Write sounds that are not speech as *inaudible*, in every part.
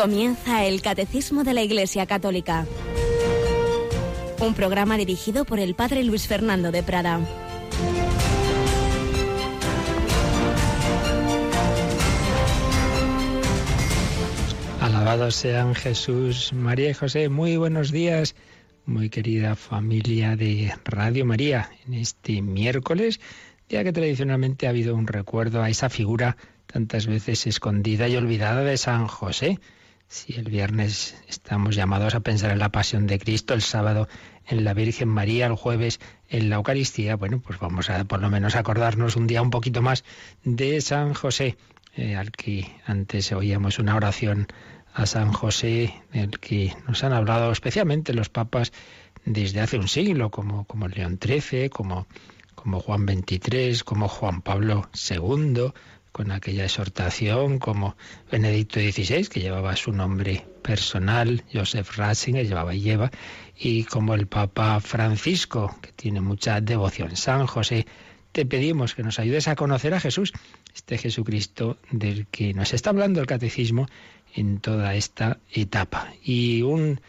Comienza el Catecismo de la Iglesia Católica. Un programa dirigido por el Padre Luis Fernando de Prada. Alabados sean Jesús, María y José. Muy buenos días, muy querida familia de Radio María. En este miércoles, día que tradicionalmente ha habido un recuerdo a esa figura tantas veces escondida y olvidada de San José. Si el viernes estamos llamados a pensar en la pasión de Cristo, el sábado en la Virgen María, el jueves en la Eucaristía, bueno, pues vamos a por lo menos acordarnos un día un poquito más de San José, eh, al que antes oíamos una oración a San José, del que nos han hablado especialmente los papas desde hace un siglo, como, como León XIII, como, como Juan XXIII, como Juan Pablo II, con aquella exhortación como Benedicto XVI, que llevaba su nombre personal, Joseph Ratzinger llevaba y lleva, y como el Papa Francisco, que tiene mucha devoción. San José, te pedimos que nos ayudes a conocer a Jesús, este Jesucristo del que nos está hablando el catecismo en toda esta etapa. Y un,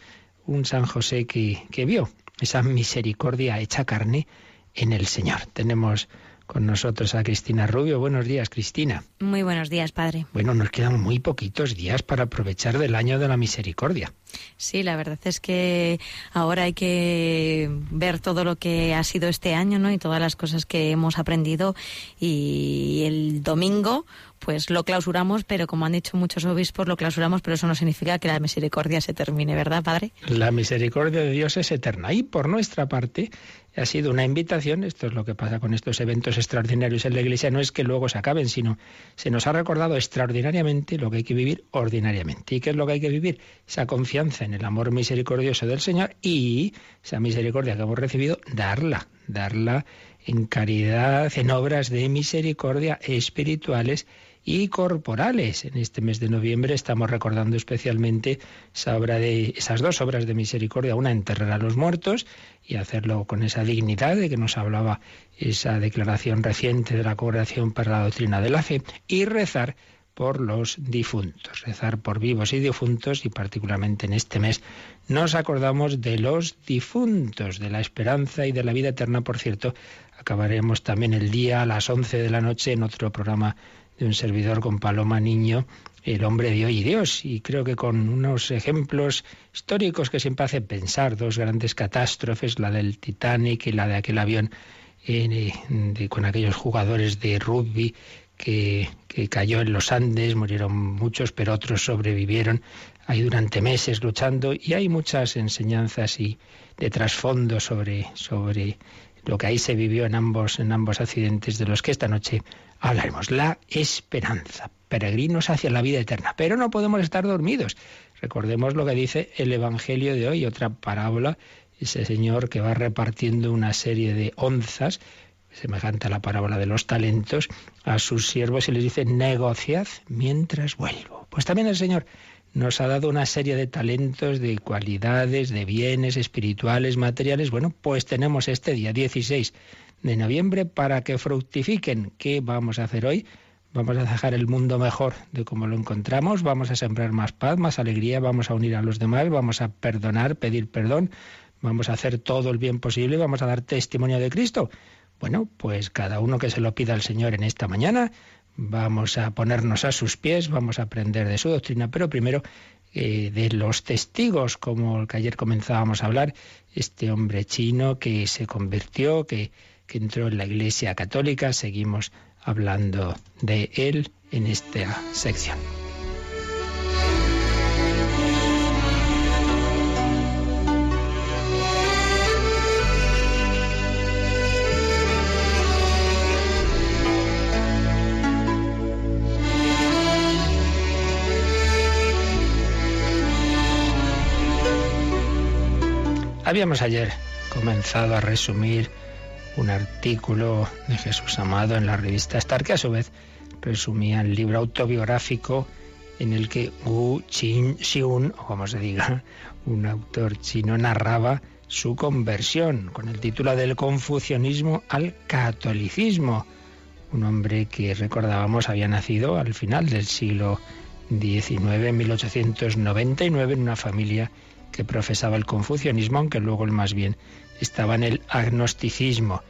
un San José que, que vio esa misericordia hecha carne en el Señor. Tenemos con nosotros a Cristina Rubio. Buenos días, Cristina. Muy buenos días, padre. Bueno, nos quedan muy poquitos días para aprovechar del año de la misericordia. Sí, la verdad es que ahora hay que ver todo lo que ha sido este año, ¿no? Y todas las cosas que hemos aprendido. Y el domingo, pues lo clausuramos, pero como han dicho muchos obispos, lo clausuramos, pero eso no significa que la misericordia se termine, ¿verdad, Padre? La misericordia de Dios es eterna y por nuestra parte ha sido una invitación, esto es lo que pasa con estos eventos extraordinarios en la Iglesia, no es que luego se acaben, sino se nos ha recordado extraordinariamente lo que hay que vivir ordinariamente. ¿Y qué es lo que hay que vivir? Esa confianza en el amor misericordioso del Señor y esa misericordia que hemos recibido, darla, darla en caridad, en obras de misericordia espirituales y corporales. En este mes de noviembre estamos recordando especialmente esa obra de, esas dos obras de misericordia, una enterrar a los muertos y hacerlo con esa dignidad de que nos hablaba esa declaración reciente de la Congregación para la Doctrina de la Fe, y rezar por los difuntos, rezar por vivos y difuntos y particularmente en este mes nos acordamos de los difuntos, de la esperanza y de la vida eterna. Por cierto, acabaremos también el día a las 11 de la noche en otro programa de un servidor con Paloma Niño, el hombre de hoy y Dios. Y creo que con unos ejemplos históricos que siempre hacen pensar, dos grandes catástrofes, la del Titanic y la de aquel avión eh, con aquellos jugadores de rugby que, que, cayó en los Andes, murieron muchos, pero otros sobrevivieron ahí durante meses luchando y hay muchas enseñanzas y de trasfondo sobre, sobre lo que ahí se vivió en ambos, en ambos accidentes de los que esta noche hablaremos. La esperanza, peregrinos hacia la vida eterna. Pero no podemos estar dormidos. Recordemos lo que dice el Evangelio de hoy, otra parábola, ese señor que va repartiendo una serie de onzas, semejante a la parábola de los talentos, a sus siervos y les dice, negociad mientras vuelvo. Pues también el Señor nos ha dado una serie de talentos, de cualidades, de bienes espirituales, materiales. Bueno, pues tenemos este día 16 de noviembre para que fructifiquen. ¿Qué vamos a hacer hoy? Vamos a dejar el mundo mejor de como lo encontramos, vamos a sembrar más paz, más alegría, vamos a unir a los demás, vamos a perdonar, pedir perdón, vamos a hacer todo el bien posible, vamos a dar testimonio de Cristo. Bueno, pues cada uno que se lo pida al Señor en esta mañana, vamos a ponernos a sus pies, vamos a aprender de su doctrina, pero primero eh, de los testigos, como el que ayer comenzábamos a hablar, este hombre chino que se convirtió, que que entró en la Iglesia Católica. Seguimos hablando de él en esta sección. Habíamos ayer comenzado a resumir un artículo de Jesús Amado en la revista Star, que a su vez resumía el libro autobiográfico en el que Wu Qin-xiun, o como se diga, *laughs* un autor chino, narraba su conversión con el título del confucianismo al catolicismo. Un hombre que recordábamos había nacido al final del siglo XIX, 1899, en una familia que profesaba el confucianismo, aunque luego el más bien estaba en el agnosticismo.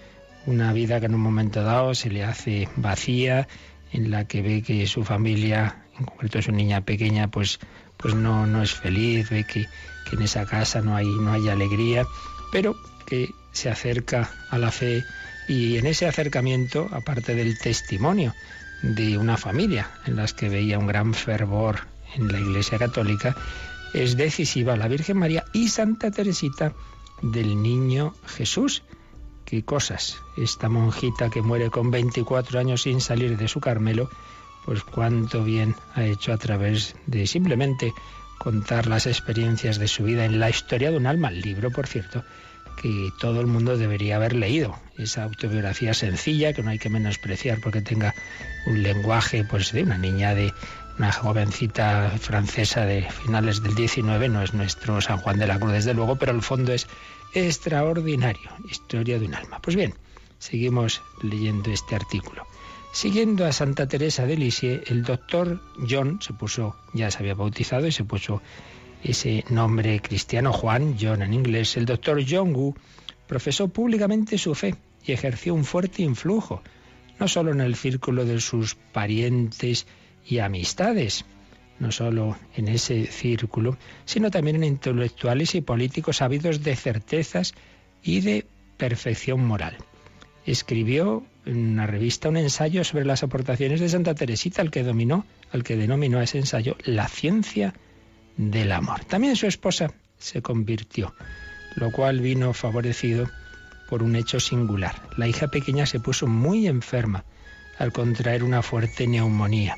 Una vida que en un momento dado se le hace vacía, en la que ve que su familia, en concreto su niña pequeña, pues, pues no, no es feliz, ve que, que en esa casa no hay, no hay alegría, pero que se acerca a la fe y en ese acercamiento, aparte del testimonio de una familia en las que veía un gran fervor en la Iglesia Católica, es decisiva la Virgen María y Santa Teresita del Niño Jesús. Qué cosas. Esta monjita que muere con 24 años sin salir de su Carmelo, pues cuánto bien ha hecho a través de simplemente contar las experiencias de su vida en la historia de un alma, el libro, por cierto, que todo el mundo debería haber leído. Esa autobiografía sencilla que no hay que menospreciar porque tenga un lenguaje pues de una niña de una jovencita francesa de finales del 19, no es nuestro San Juan de la Cruz desde luego, pero el fondo es extraordinario, historia de un alma. Pues bien, seguimos leyendo este artículo. Siguiendo a Santa Teresa de Lisieux, el doctor John se puso, ya se había bautizado y se puso ese nombre cristiano Juan, John en inglés, el doctor John Wu profesó públicamente su fe y ejerció un fuerte influjo, no solo en el círculo de sus parientes y amistades, no solo en ese círculo, sino también en intelectuales y políticos ávidos de certezas y de perfección moral. Escribió en una revista un ensayo sobre las aportaciones de Santa Teresita, al que dominó, al que denominó ese ensayo la ciencia del amor. También su esposa se convirtió, lo cual vino favorecido por un hecho singular. La hija pequeña se puso muy enferma al contraer una fuerte neumonía.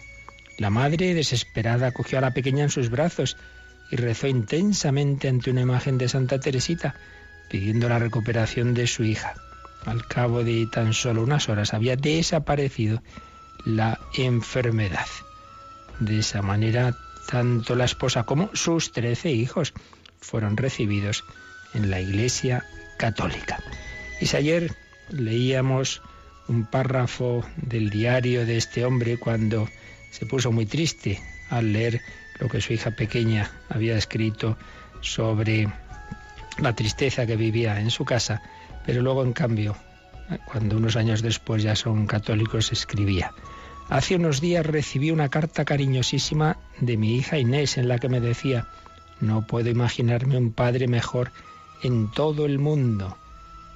La madre, desesperada, cogió a la pequeña en sus brazos y rezó intensamente ante una imagen de Santa Teresita, pidiendo la recuperación de su hija. Al cabo de tan solo unas horas había desaparecido la enfermedad. De esa manera tanto la esposa como sus trece hijos fueron recibidos en la Iglesia Católica. Y si ayer leíamos un párrafo del diario de este hombre cuando se puso muy triste al leer lo que su hija pequeña había escrito sobre la tristeza que vivía en su casa, pero luego en cambio, cuando unos años después ya son católicos, escribía, Hace unos días recibí una carta cariñosísima de mi hija Inés en la que me decía, no puedo imaginarme un padre mejor en todo el mundo.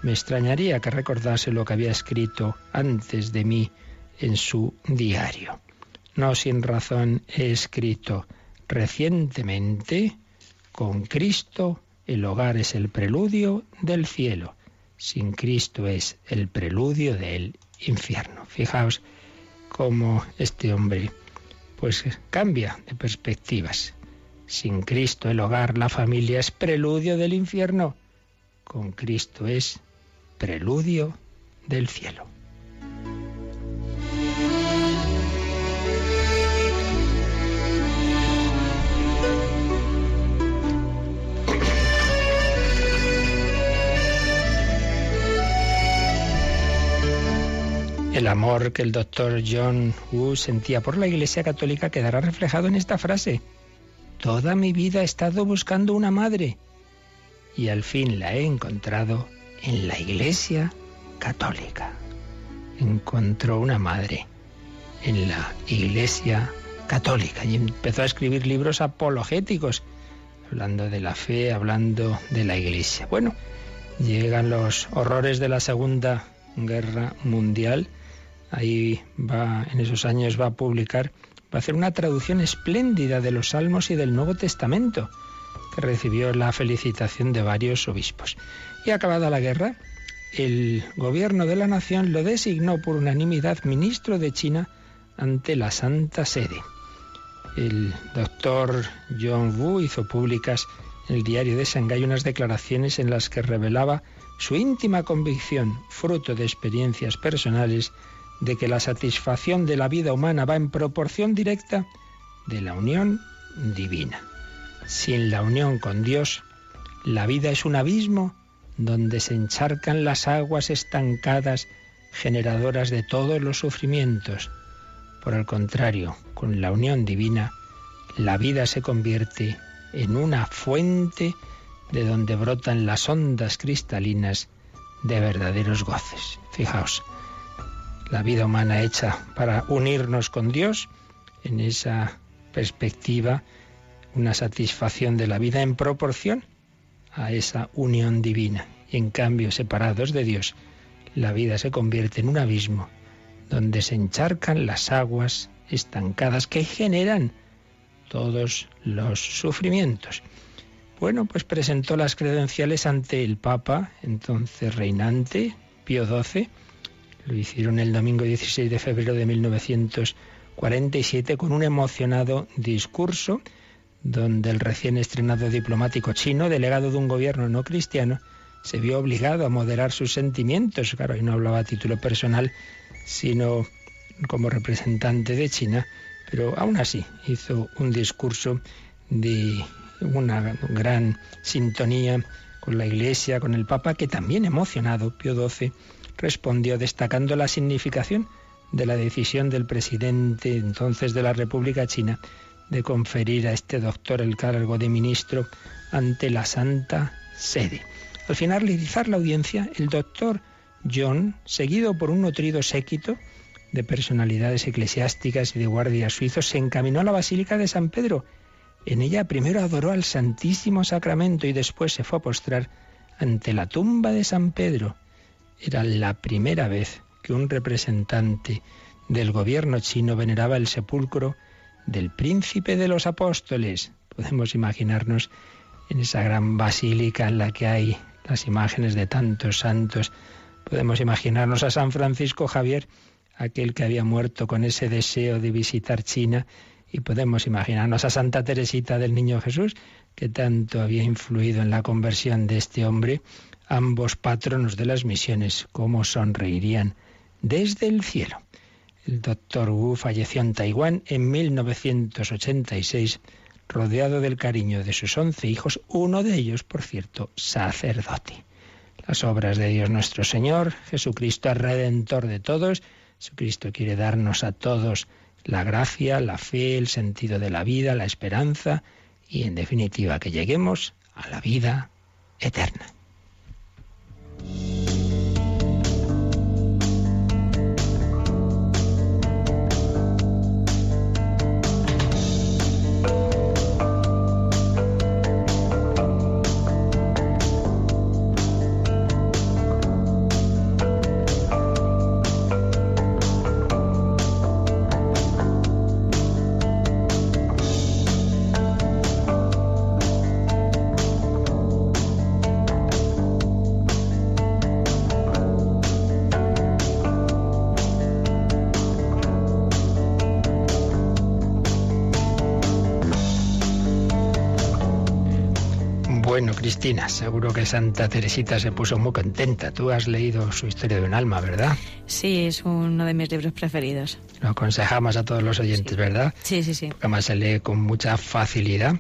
Me extrañaría que recordase lo que había escrito antes de mí en su diario. No sin razón he escrito recientemente, con Cristo el hogar es el preludio del cielo, sin Cristo es el preludio del infierno. Fijaos, como este hombre pues cambia de perspectivas. Sin Cristo el hogar, la familia es preludio del infierno. Con Cristo es preludio del cielo. El amor que el doctor John Wu sentía por la Iglesia Católica quedará reflejado en esta frase. Toda mi vida he estado buscando una madre y al fin la he encontrado en la Iglesia Católica. Encontró una madre en la Iglesia Católica y empezó a escribir libros apologéticos, hablando de la fe, hablando de la Iglesia. Bueno, llegan los horrores de la Segunda Guerra Mundial ahí va, en esos años va a publicar, va a hacer una traducción espléndida de los Salmos y del Nuevo Testamento, que recibió la felicitación de varios obispos. Y acabada la guerra, el gobierno de la nación lo designó por unanimidad ministro de China ante la Santa Sede. El doctor John Wu hizo públicas en el diario de Shanghái unas declaraciones en las que revelaba su íntima convicción, fruto de experiencias personales, de que la satisfacción de la vida humana va en proporción directa de la unión divina. Sin la unión con Dios, la vida es un abismo donde se encharcan las aguas estancadas generadoras de todos los sufrimientos. Por el contrario, con la unión divina, la vida se convierte en una fuente de donde brotan las ondas cristalinas de verdaderos goces. Fijaos, la vida humana hecha para unirnos con Dios, en esa perspectiva, una satisfacción de la vida en proporción a esa unión divina. Y en cambio, separados de Dios, la vida se convierte en un abismo donde se encharcan las aguas estancadas que generan todos los sufrimientos. Bueno, pues presentó las credenciales ante el Papa, entonces reinante, Pío XII. Lo hicieron el domingo 16 de febrero de 1947 con un emocionado discurso donde el recién estrenado diplomático chino, delegado de un gobierno no cristiano, se vio obligado a moderar sus sentimientos. Claro, y no hablaba a título personal, sino como representante de China, pero aún así hizo un discurso de una gran sintonía con la Iglesia, con el Papa, que también emocionado, Pío XII, respondió destacando la significación de la decisión del presidente entonces de la República China de conferir a este doctor el cargo de ministro ante la Santa Sede. Al finalizar la audiencia, el doctor John, seguido por un nutrido séquito de personalidades eclesiásticas y de guardias suizos, se encaminó a la Basílica de San Pedro en ella primero adoró al Santísimo Sacramento y después se fue a postrar ante la tumba de San Pedro. Era la primera vez que un representante del gobierno chino veneraba el sepulcro del príncipe de los apóstoles. Podemos imaginarnos en esa gran basílica en la que hay las imágenes de tantos santos. Podemos imaginarnos a San Francisco Javier, aquel que había muerto con ese deseo de visitar China y podemos imaginarnos a Santa Teresita del Niño Jesús, que tanto había influido en la conversión de este hombre, ambos patronos de las misiones, cómo sonreirían desde el cielo. El doctor Wu falleció en Taiwán en 1986, rodeado del cariño de sus once hijos, uno de ellos, por cierto, sacerdote. Las obras de Dios nuestro Señor, Jesucristo es redentor de todos, Jesucristo quiere darnos a todos la gracia, la fe, el sentido de la vida, la esperanza y, en definitiva, que lleguemos a la vida eterna. Cristina, seguro que Santa Teresita se puso muy contenta. Tú has leído su historia de un alma, ¿verdad? Sí, es uno de mis libros preferidos. Lo aconsejamos a todos los oyentes, ¿verdad? Sí, sí, sí. Porque además se lee con mucha facilidad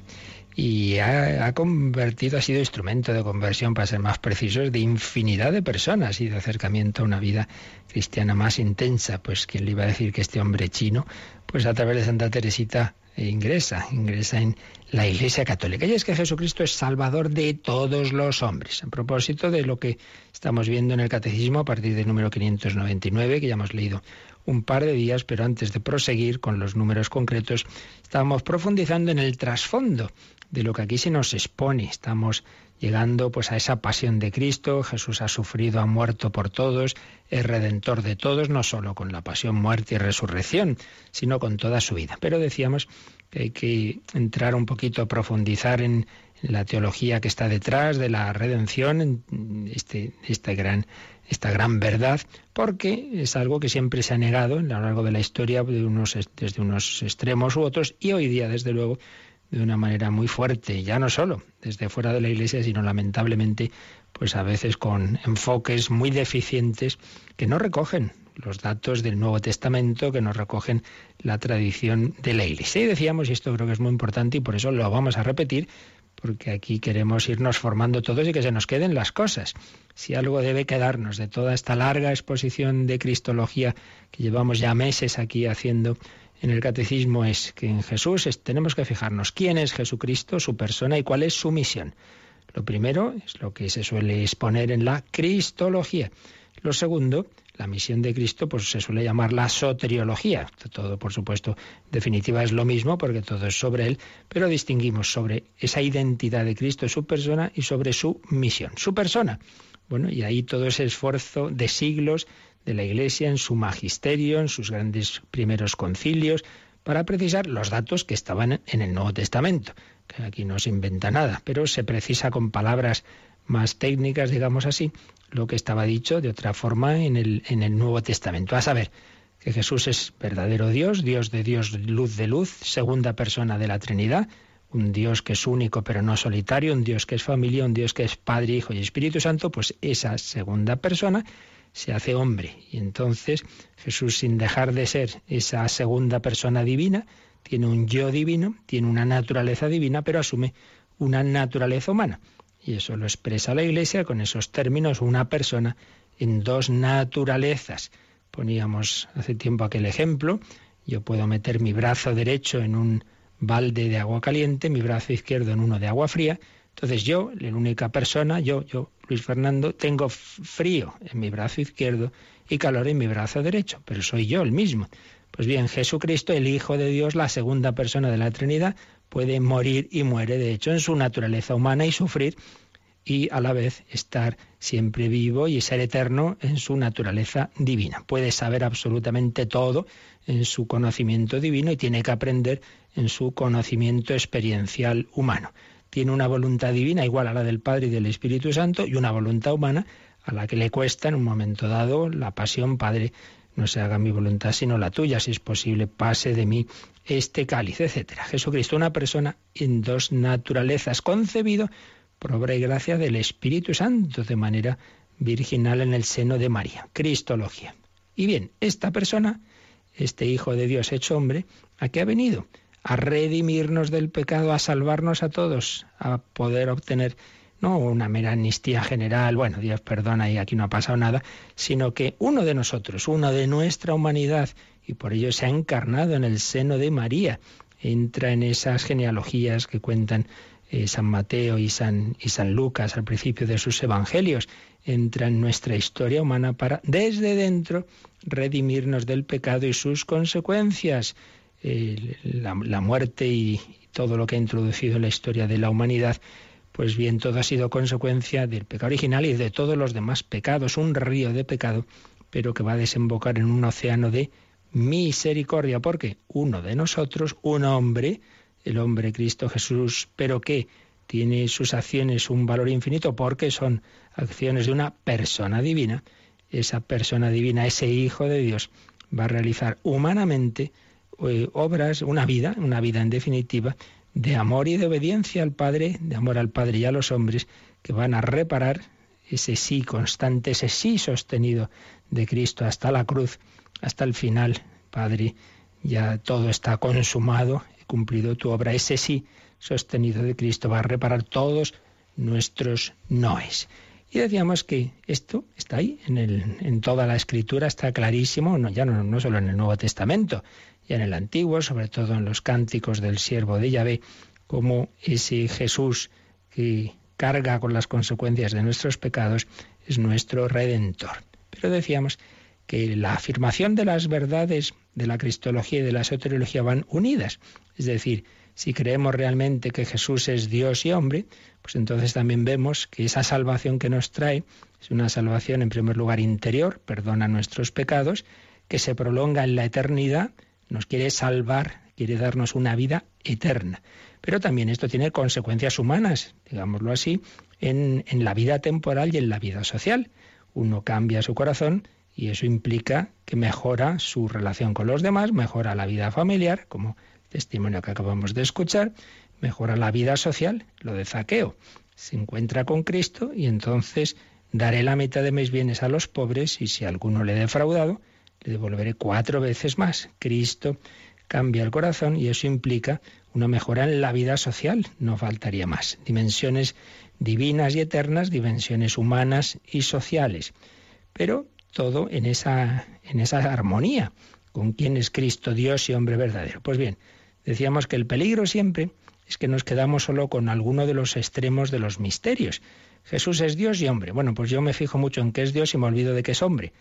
y ha, convertido, ha sido instrumento de conversión, para ser más precisos, de infinidad de personas y de acercamiento a una vida cristiana más intensa. Pues quien le iba a decir que este hombre chino, pues a través de Santa Teresita ingresa, ingresa en la Iglesia Católica. Y es que Jesucristo es Salvador de todos los hombres. A propósito de lo que estamos viendo en el Catecismo a partir del número 599, que ya hemos leído un par de días, pero antes de proseguir con los números concretos, estamos profundizando en el trasfondo de lo que aquí se nos expone. Estamos llegando pues a esa pasión de Cristo, Jesús ha sufrido, ha muerto por todos, es redentor de todos, no solo con la pasión, muerte y resurrección, sino con toda su vida. Pero decíamos que hay que entrar un poquito, profundizar en, la teología que está detrás de la redención, en este, gran, esta gran verdad, porque es algo que siempre se ha negado a lo largo de la historia desde unos extremos u otros, y hoy día, desde luego, de una manera muy fuerte, ya no solo desde fuera de la Iglesia, sino lamentablemente, pues a veces con enfoques muy deficientes que no recogen los datos del Nuevo Testamento, que no recogen la tradición de la Iglesia. Y decíamos, y esto creo que es muy importante y por eso lo vamos a repetir, porque aquí queremos irnos formando todos y que se nos queden las cosas. Si algo debe quedarnos de toda esta larga exposición de Cristología que llevamos ya meses aquí haciendo en el catecismo es que en Jesús tenemos que fijarnos quién es Jesucristo, su persona y cuál es su misión. Lo primero es lo que se suele exponer en la cristología. Lo segundo, la misión de Cristo, pues se suele llamar la soteriología. Todo, por supuesto, en definitiva es lo mismo porque todo es sobre Él, pero distinguimos sobre esa identidad de Cristo, su persona y sobre su misión. Su persona. Bueno, y ahí todo ese esfuerzo de siglos de la Iglesia en su magisterio, en sus grandes primeros concilios, para precisar los datos que estaban en el Nuevo Testamento, aquí no se inventa nada, pero se precisa con palabras más técnicas, digamos así, lo que estaba dicho de otra forma en el, en el Nuevo Testamento. A saber, que Jesús es verdadero Dios, Dios de Dios, luz de luz, segunda persona de la Trinidad, un Dios que es único pero no solitario, un Dios que es familia, un Dios que es Padre, Hijo y Espíritu Santo, pues esa segunda persona se hace hombre. Y entonces Jesús, sin dejar de ser esa segunda persona divina, tiene un yo divino, tiene una naturaleza divina, pero asume una naturaleza humana. Y eso lo expresa la Iglesia con esos términos, una persona en dos naturalezas. Poníamos hace tiempo aquel ejemplo, yo puedo meter mi brazo derecho en un balde de agua caliente, mi brazo izquierdo en uno de agua fría, entonces yo, la única persona, yo, yo, Luis Fernando, tengo frío en mi brazo izquierdo y calor en mi brazo derecho, pero soy yo el mismo. Pues bien, Jesucristo, el Hijo de Dios, la segunda persona de la Trinidad, puede morir y muere, de hecho, en su naturaleza humana y sufrir y a la vez estar siempre vivo y ser eterno en su naturaleza divina. Puede saber absolutamente todo en su conocimiento divino y tiene que aprender en su conocimiento experiencial humano. Tiene una voluntad divina igual a la del Padre y del Espíritu Santo y una voluntad humana a la que le cuesta en un momento dado la pasión, Padre, no se haga mi voluntad sino la tuya, si es posible, pase de mí este cáliz, etcétera. Jesucristo, una persona en dos naturalezas, concebido por obra y gracia del Espíritu Santo de manera virginal en el seno de María. Cristología. Y bien, esta persona, este Hijo de Dios hecho hombre, ¿a qué ha venido? A redimirnos del pecado, a salvarnos a todos, a poder obtener no una mera amnistía general, bueno, Dios perdona y aquí no ha pasado nada, sino que uno de nosotros, uno de nuestra humanidad, y por ello se ha encarnado en el seno de María, entra en esas genealogías que cuentan eh, San Mateo y San, y San Lucas al principio de sus evangelios, entra en nuestra historia humana para desde dentro redimirnos del pecado y sus consecuencias. La, la muerte y todo lo que ha introducido en la historia de la humanidad pues bien, todo ha sido consecuencia del pecado original y de todos los demás pecados, un río de pecado, pero que va a desembocar en un océano de misericordia, porque uno de nosotros, un hombre, el hombre Cristo Jesús, pero que tiene sus acciones un valor infinito porque son acciones de una persona divina, esa persona divina, ese Hijo de Dios, va a realizar humanamente eh, obras, una vida, una vida en definitiva, de amor y de obediencia al Padre, de amor al Padre y a los hombres, que van a reparar ese sí constante, ese sí sostenido de Cristo hasta la cruz, hasta el final. Padre, ya todo está consumado, he cumplido tu obra. Ese sí sostenido de Cristo va a reparar todos nuestros noes. Y decíamos que esto está ahí, en, el, en toda la escritura está clarísimo, no, ya no, no solo en el Nuevo Testamento, y en el Antiguo, sobre todo en los cánticos del siervo de Yahvé, como ese Jesús que carga con las consecuencias de nuestros pecados es nuestro redentor. Pero decíamos que la afirmación de las verdades de la cristología y de la soteriología van unidas. Es decir, si creemos realmente que Jesús es Dios y hombre, pues entonces también vemos que esa salvación que nos trae es una salvación en primer lugar interior, perdona nuestros pecados, que se prolonga en la eternidad, nos quiere salvar, quiere darnos una vida eterna. Pero también esto tiene consecuencias humanas, digámoslo así, en, en la vida temporal y en la vida social. Uno cambia su corazón y eso implica que mejora su relación con los demás, mejora la vida familiar, como el testimonio que acabamos de escuchar, mejora la vida social, lo de zaqueo. Se encuentra con Cristo y entonces daré la mitad de mis bienes a los pobres y si alguno le he defraudado, le devolveré cuatro veces más. Cristo cambia el corazón y eso implica una mejora en la vida social, no faltaría más. Dimensiones divinas y eternas, dimensiones humanas y sociales. Pero todo en esa, en esa armonía, con quién es Cristo, Dios y hombre verdadero. Pues bien, decíamos que el peligro siempre es que nos quedamos solo con alguno de los extremos de los misterios. Jesús es Dios y hombre. Bueno, pues yo me fijo mucho en que es Dios y me olvido de que es hombre.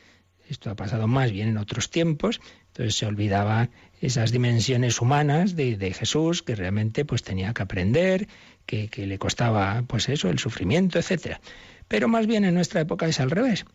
Esto ha pasado más bien en otros tiempos, entonces se olvidaba esas dimensiones humanas de, Jesús que realmente pues tenía que aprender, que, que, le costaba pues eso, el sufrimiento, etcétera. Pero más bien en nuestra época es al revés.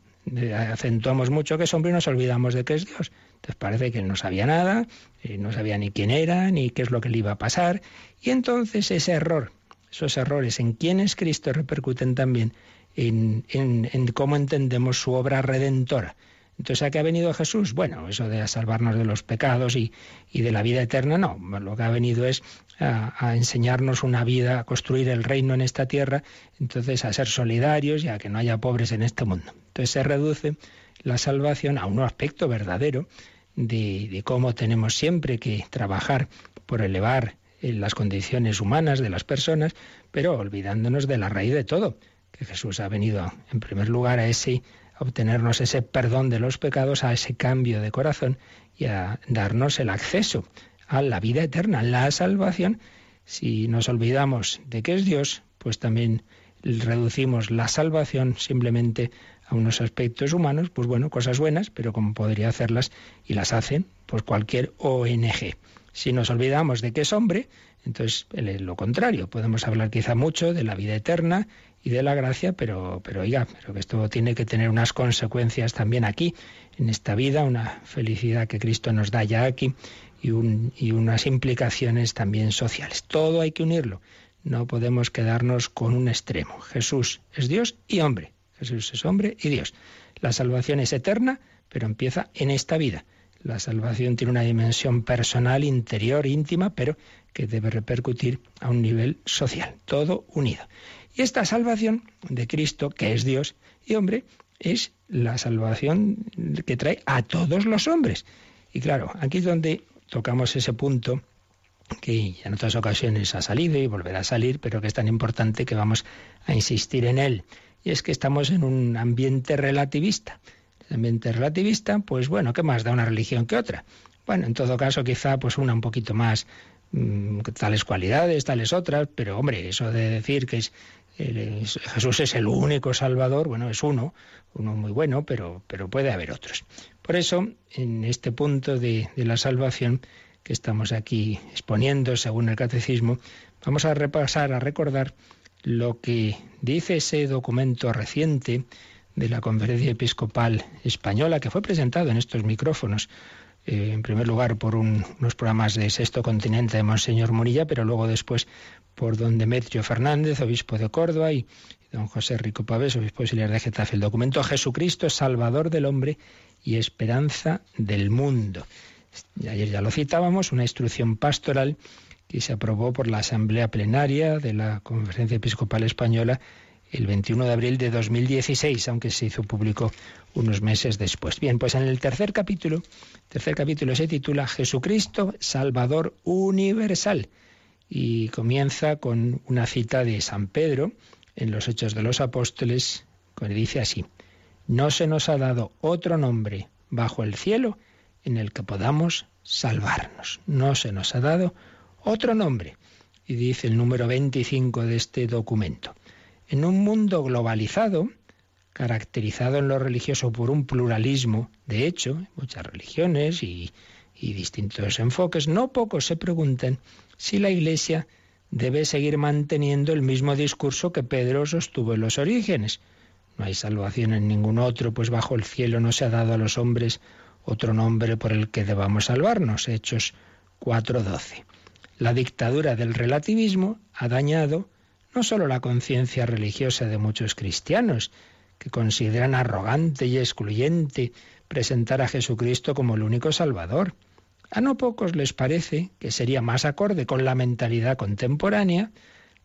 Acentuamos mucho que es hombre y nos olvidamos de que es Dios. Entonces parece que no sabía nada, eh, no sabía ni quién era, ni qué es lo que le iba a pasar. Y entonces ese error, esos errores en quién es Cristo repercuten también en, en cómo entendemos su obra redentora. Entonces, ¿a qué ha venido Jesús? Bueno, eso de salvarnos de los pecados y, de la vida eterna, no. Lo que ha venido es a, enseñarnos una vida, a construir el reino en esta tierra, entonces a ser solidarios y a que no haya pobres en este mundo. Entonces se reduce la salvación a un aspecto verdadero de, de cómo tenemos siempre que trabajar por elevar eh, las condiciones humanas de las personas, pero olvidándonos de la raíz de todo, que Jesús ha venido en primer lugar a ese obtenernos ese perdón de los pecados, a ese cambio de corazón y a darnos el acceso a la vida eterna, la salvación. Si nos olvidamos de que es Dios, pues también reducimos la salvación simplemente a unos aspectos humanos, pues bueno, cosas buenas, pero como podría hacerlas y las hacen, pues cualquier ONG. Si nos olvidamos de que es hombre, entonces lo contrario, podemos hablar quizá mucho de la vida eterna y de la gracia, pero, pero oiga, pero que esto tiene que tener unas consecuencias también aquí, en esta vida, una felicidad que Cristo nos da ya aquí y, y unas implicaciones también sociales. Todo hay que unirlo. No podemos quedarnos con un extremo. Jesús es Dios y hombre. Jesús es hombre y Dios. La salvación es eterna, pero empieza en esta vida. La salvación tiene una dimensión personal, interior, íntima, pero que debe repercutir a un nivel social. Todo unido. Y esta salvación de Cristo, que es Dios y hombre, es la salvación que trae a todos los hombres. Y claro, aquí es donde tocamos ese punto que en otras ocasiones ha salido y volverá a salir, pero que es tan importante que vamos a insistir en él. Y es que estamos en un ambiente relativista. El ambiente relativista, pues bueno, ¿qué más da una religión que otra? Bueno, en todo caso, quizá pues una un poquito más mm, tales cualidades, tales otras, pero hombre, eso de decir que es Jesús es el único Salvador, bueno, es uno, uno muy bueno, pero, pero puede haber otros. Por eso, en este punto de, la salvación que estamos aquí exponiendo según el catecismo, vamos a repasar, a recordar lo que dice ese documento reciente de la Conferencia Episcopal Española que fue presentado en estos micrófonos eh, en primer lugar por unos programas de Sexto Continente de Monseñor Murilla, pero luego después por don Demetrio Fernández, obispo de Córdoba, y don José Rico Pavés, obispo auxiliar de Getafe. El documento Jesucristo, Salvador del hombre y esperanza del mundo. Ayer ya lo citábamos, una instrucción pastoral que se aprobó por la Asamblea Plenaria de la Conferencia Episcopal Española el 21 de abril de 2016, aunque se hizo público unos meses después. Bien, pues en el tercer capítulo, tercer capítulo se titula Jesucristo, Salvador Universal y comienza con una cita de San Pedro en los Hechos de los Apóstoles, que dice así: No se nos ha dado otro nombre bajo el cielo en el que podamos salvarnos. No se nos ha dado otro nombre. Y dice el número 25 de este documento. En un mundo globalizado, caracterizado en lo religioso por un pluralismo, de hecho, muchas religiones y, y distintos enfoques, no pocos se preguntan si la Iglesia debe seguir manteniendo el mismo discurso que Pedro sostuvo en los orígenes. No hay salvación en ningún otro, pues bajo el cielo no se ha dado a los hombres otro nombre por el que debamos salvarnos. Hechos 4.12. La dictadura del relativismo ha dañado no solo la conciencia religiosa de muchos cristianos, que consideran arrogante y excluyente presentar a Jesucristo como el único Salvador. A no pocos les parece que sería más acorde con la mentalidad contemporánea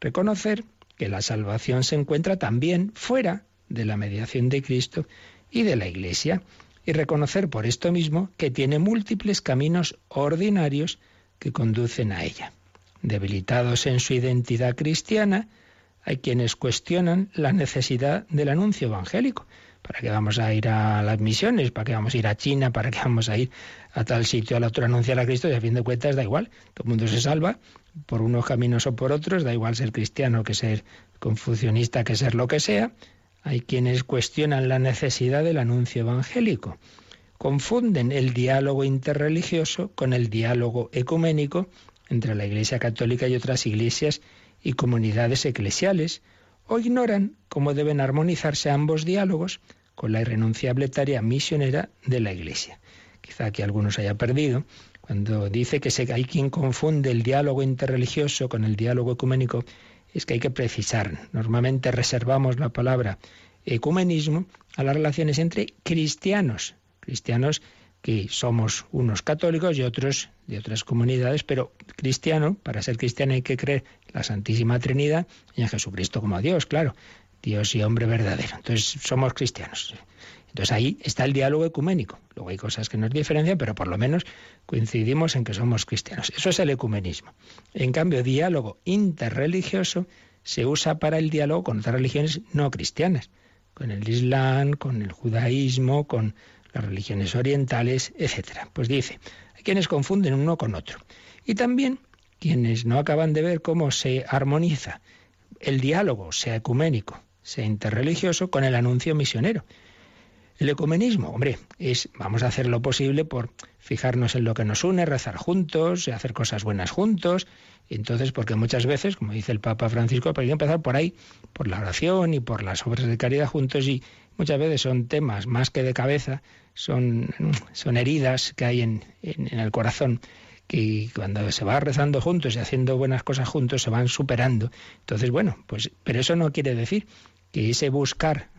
reconocer que la salvación se encuentra también fuera de la mediación de Cristo y de la Iglesia, y reconocer por esto mismo que tiene múltiples caminos ordinarios que conducen a ella. Debilitados en su identidad cristiana, hay quienes cuestionan la necesidad del anuncio evangélico, ¿Para qué vamos a ir a las misiones? ¿Para qué vamos a ir a China? ¿Para qué vamos a ir a tal sitio al otro a anunciar a Cristo? Y a fin de cuentas da igual, todo el mundo se salva por unos caminos o por otros, da igual ser cristiano que ser confucionista, que ser lo que sea. Hay quienes cuestionan la necesidad del anuncio evangélico. Confunden el diálogo interreligioso con el diálogo ecuménico entre la Iglesia Católica y otras iglesias y comunidades eclesiales, o ignoran cómo deben armonizarse ambos diálogos con la irrenunciable tarea misionera de la Iglesia. Quizá que algunos haya perdido cuando dice que hay quien confunde el diálogo interreligioso con el diálogo ecuménico, es que hay que precisar. Normalmente reservamos la palabra ecumenismo a las relaciones entre cristianos, cristianos que somos unos católicos y otros de otras comunidades, pero cristiano, para ser cristiano hay que creer la Santísima Trinidad y en Jesucristo como Dios, claro, Dios y hombre verdadero. Entonces somos cristianos. Entonces ahí está el diálogo ecuménico. Luego hay cosas que nos diferencian, pero por lo menos coincidimos en que somos cristianos. Eso es el ecumenismo. En cambio, diálogo interreligioso se usa para el diálogo con otras religiones no cristianas, con el Islam, con el judaísmo, con las religiones orientales, etc. Pues dice, hay quienes confunden uno con otro. Y también quienes no acaban de ver cómo se armoniza el diálogo, sea ecuménico, sea interreligioso, con el anuncio misionero. El ecumenismo, hombre, es vamos a hacer lo posible por fijarnos en lo que nos une, rezar juntos, hacer cosas buenas juntos. entonces, porque muchas veces, como dice el Papa Francisco, hay que empezar por ahí, por la oración y por las obras de caridad juntos y muchas veces son temas más que de cabeza, son, son heridas que hay en, en el corazón que cuando se va rezando juntos y haciendo buenas cosas juntos se van superando. Entonces, bueno, pues pero eso no quiere decir que ese buscar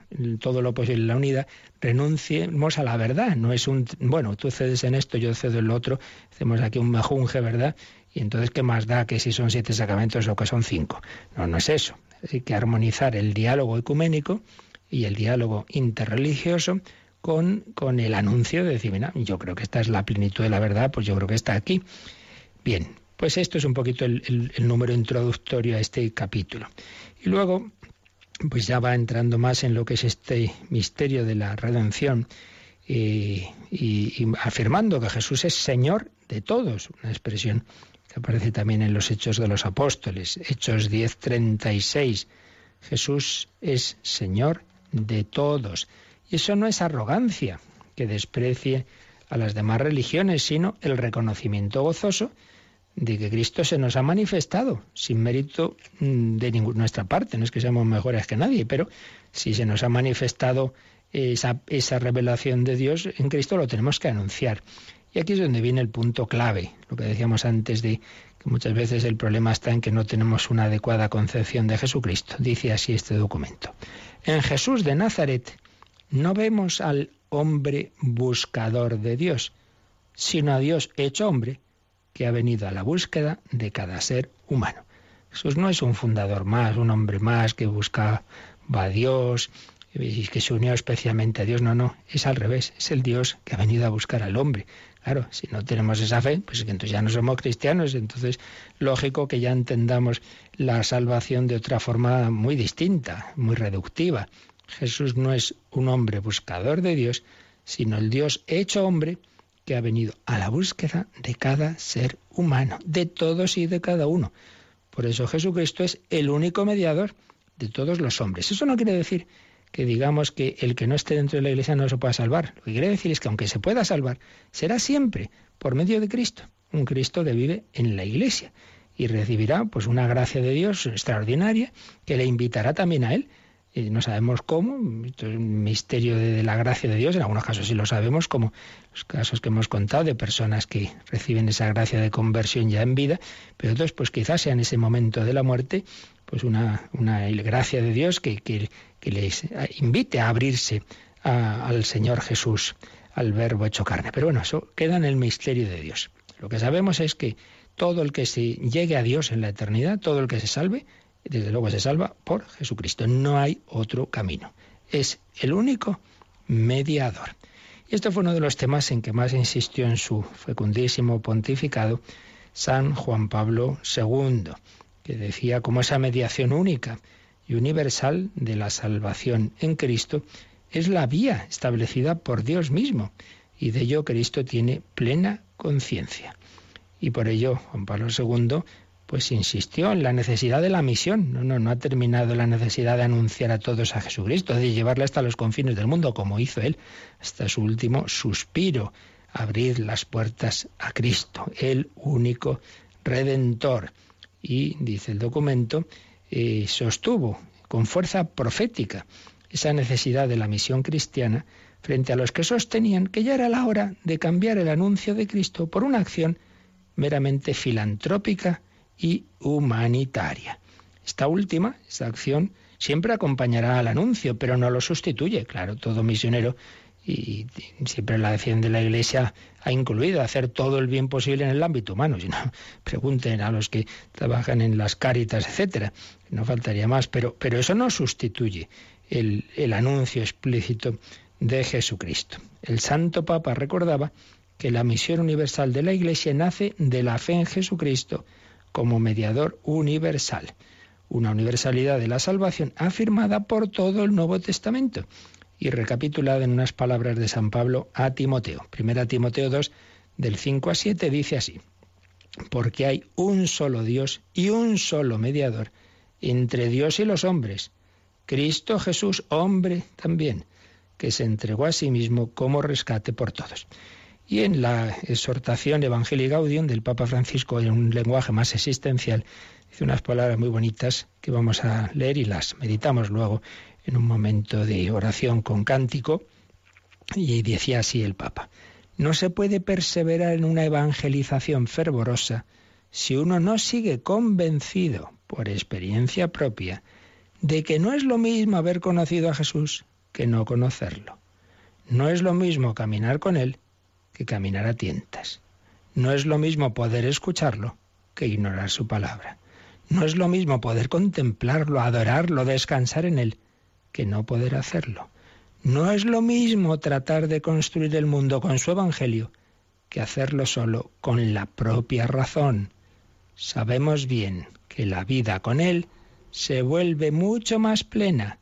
todo lo posible la unidad, renunciemos a la verdad. No es un, bueno, tú cedes en esto, yo cedo en lo otro, hacemos aquí un majunje, ¿verdad? Y entonces, ¿qué más da que si son siete sacramentos o que son cinco? No, no es eso. Hay que armonizar el diálogo ecuménico y el diálogo interreligioso con, con el anuncio de decir, mira, yo creo que esta es la plenitud de la verdad, pues yo creo que está aquí. Bien, pues esto es un poquito el número introductorio a este capítulo. Y luego pues ya va entrando más en lo que es este misterio de la redención y, afirmando que Jesús es Señor de todos, una expresión que aparece también en los Hechos de los Apóstoles, Hechos 10:36. Jesús es Señor de todos. Y eso no es arrogancia que desprecie a las demás religiones, sino el reconocimiento gozoso de que Cristo se nos ha manifestado sin mérito mm, de nuestra parte. No es que seamos mejores que nadie, pero si se nos ha manifestado esa revelación de Dios en Cristo, lo tenemos que anunciar. Y aquí es donde viene el punto clave, lo que decíamos antes de que muchas veces el problema está en que no tenemos una adecuada concepción de Jesucristo. Dice así este documento. En Jesús de Nazaret no vemos al hombre buscador de Dios, sino a Dios hecho hombre que ha venido a la búsqueda de cada ser humano. Jesús no es un fundador más, un hombre más que busca a Dios y que se unió especialmente a Dios. No, no, es al revés. Es el Dios que ha venido a buscar al hombre. Claro, si no tenemos esa fe, pues entonces ya no somos cristianos. Entonces, lógico que ya entendamos la salvación de otra forma muy distinta, muy reductiva. Jesús no es un hombre buscador de Dios, sino el Dios hecho hombre que ha venido a la búsqueda de cada ser humano, de todos y de cada uno. Por eso Jesucristo es el único mediador de todos los hombres. Eso no quiere decir que digamos que el que no esté dentro de la iglesia no se pueda salvar. Lo que quiere decir es que aunque se pueda salvar, será siempre por medio de Cristo, un Cristo que vive en la iglesia y recibirá pues una gracia de Dios extraordinaria que le invitará también a él no sabemos cómo, es un misterio de, la gracia de Dios, en algunos casos sí lo sabemos, como los casos que hemos contado de personas que reciben esa gracia de conversión ya en vida, pero otros pues quizás sea en ese momento de la muerte, pues una, una gracia de Dios que, que, les invite a abrirse al Señor Jesús, al verbo hecho carne. Pero bueno, eso queda en el misterio de Dios. Lo que sabemos es que todo el que se llegue a Dios en la eternidad, todo el que se salve, desde luego se salva por Jesucristo. No hay otro camino. Es el único mediador. Y este fue uno de los temas en que más insistió en su fecundísimo pontificado San Juan Pablo II, que decía como esa mediación única y universal de la salvación en Cristo es la vía establecida por Dios mismo y de ello Cristo tiene plena conciencia. Y por ello Juan Pablo II pues insistió en la necesidad de la misión. No, no, no ha terminado la necesidad de anunciar a todos a Jesucristo, de llevarle hasta los confines del mundo, como hizo él, hasta su último suspiro, abrir las puertas a Cristo, el único redentor. Y, dice el documento, eh, sostuvo con fuerza profética esa necesidad de la misión cristiana frente a los que sostenían que ya era la hora de cambiar el anuncio de Cristo por una acción meramente filantrópica y humanitaria. Esta última, esta acción, siempre acompañará al anuncio, pero no lo sustituye. Claro, todo misionero, y siempre la defiende la Iglesia, ha incluido hacer todo el bien posible en el ámbito humano. Si no, *laughs* pregunten a los que trabajan en las cáritas, etcétera. No faltaría más, pero, pero eso no sustituye el, el anuncio explícito de Jesucristo. El Santo Papa recordaba que la misión universal de la Iglesia nace de la fe en Jesucristo como mediador universal, una universalidad de la salvación afirmada por todo el Nuevo Testamento y recapitulada en unas palabras de San Pablo a Timoteo. Primera Timoteo 2, del 5 a 7, dice así, porque hay un solo Dios y un solo mediador entre Dios y los hombres, Cristo Jesús, hombre también, que se entregó a sí mismo como rescate por todos. Y en la exhortación Evangelii Gaudium del Papa Francisco, en un lenguaje más existencial, dice unas palabras muy bonitas que vamos a leer y las meditamos luego en un momento de oración con cántico. Y decía así el Papa, no se puede perseverar en una evangelización fervorosa si uno no sigue convencido por experiencia propia de que no es lo mismo haber conocido a Jesús que no conocerlo. No es lo mismo caminar con Él que caminar a tientas. No es lo mismo poder escucharlo que ignorar su palabra. No es lo mismo poder contemplarlo, adorarlo, descansar en Él, que no poder hacerlo. No es lo mismo tratar de construir el mundo con su Evangelio que hacerlo solo con la propia razón. Sabemos bien que la vida con Él se vuelve mucho más plena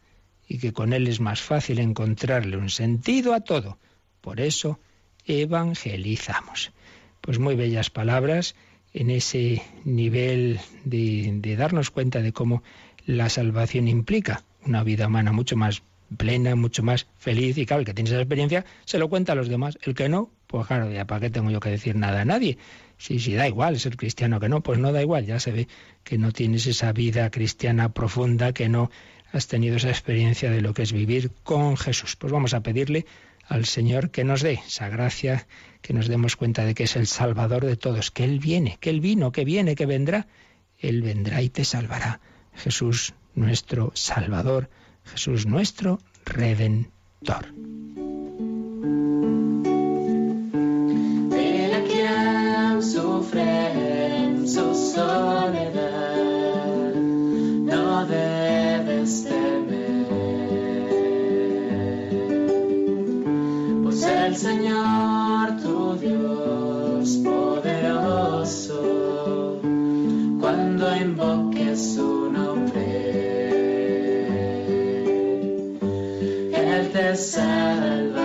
y que con Él es más fácil encontrarle un sentido a todo. Por eso evangelizamos. Pues muy bellas palabras en ese nivel de, darnos cuenta de cómo la salvación implica una vida humana mucho más plena, mucho más feliz y claro, el que tiene esa experiencia se lo cuenta a los demás. El que no, pues claro, ya para qué tengo yo que decir nada a nadie. Si, si da igual ser cristiano que no, pues no da igual, ya se ve que no tienes esa vida cristiana profunda, que no has tenido esa experiencia de lo que es vivir con Jesús. Pues vamos a pedirle al Señor que nos dé esa gracia, que nos demos cuenta de que es el Salvador de todos, que Él viene, que Él vino, que viene, que vendrá. Él vendrá y te salvará. Jesús nuestro Salvador, Jesús nuestro Redentor. Señor tu Dios poderoso, cuando invoques su nombre, Él te salva.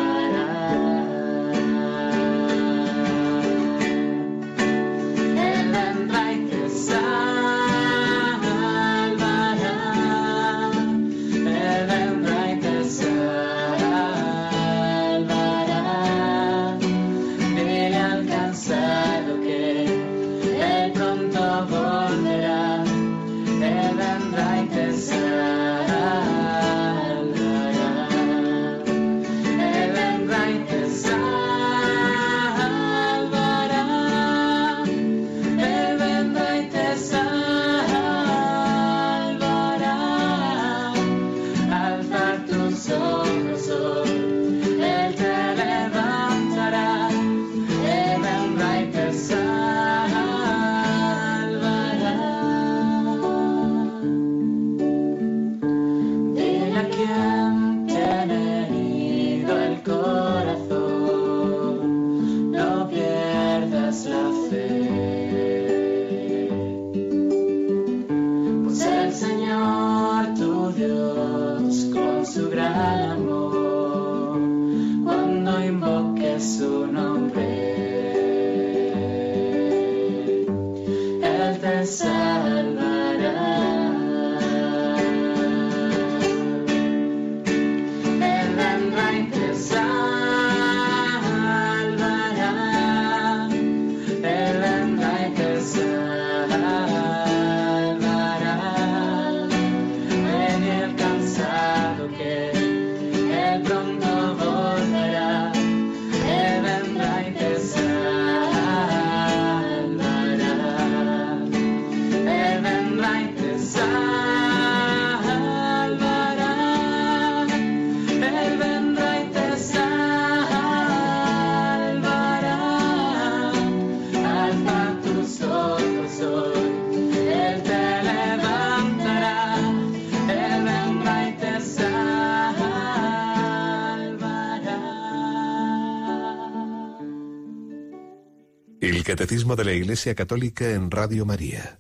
Iglesia Católica en Radio María.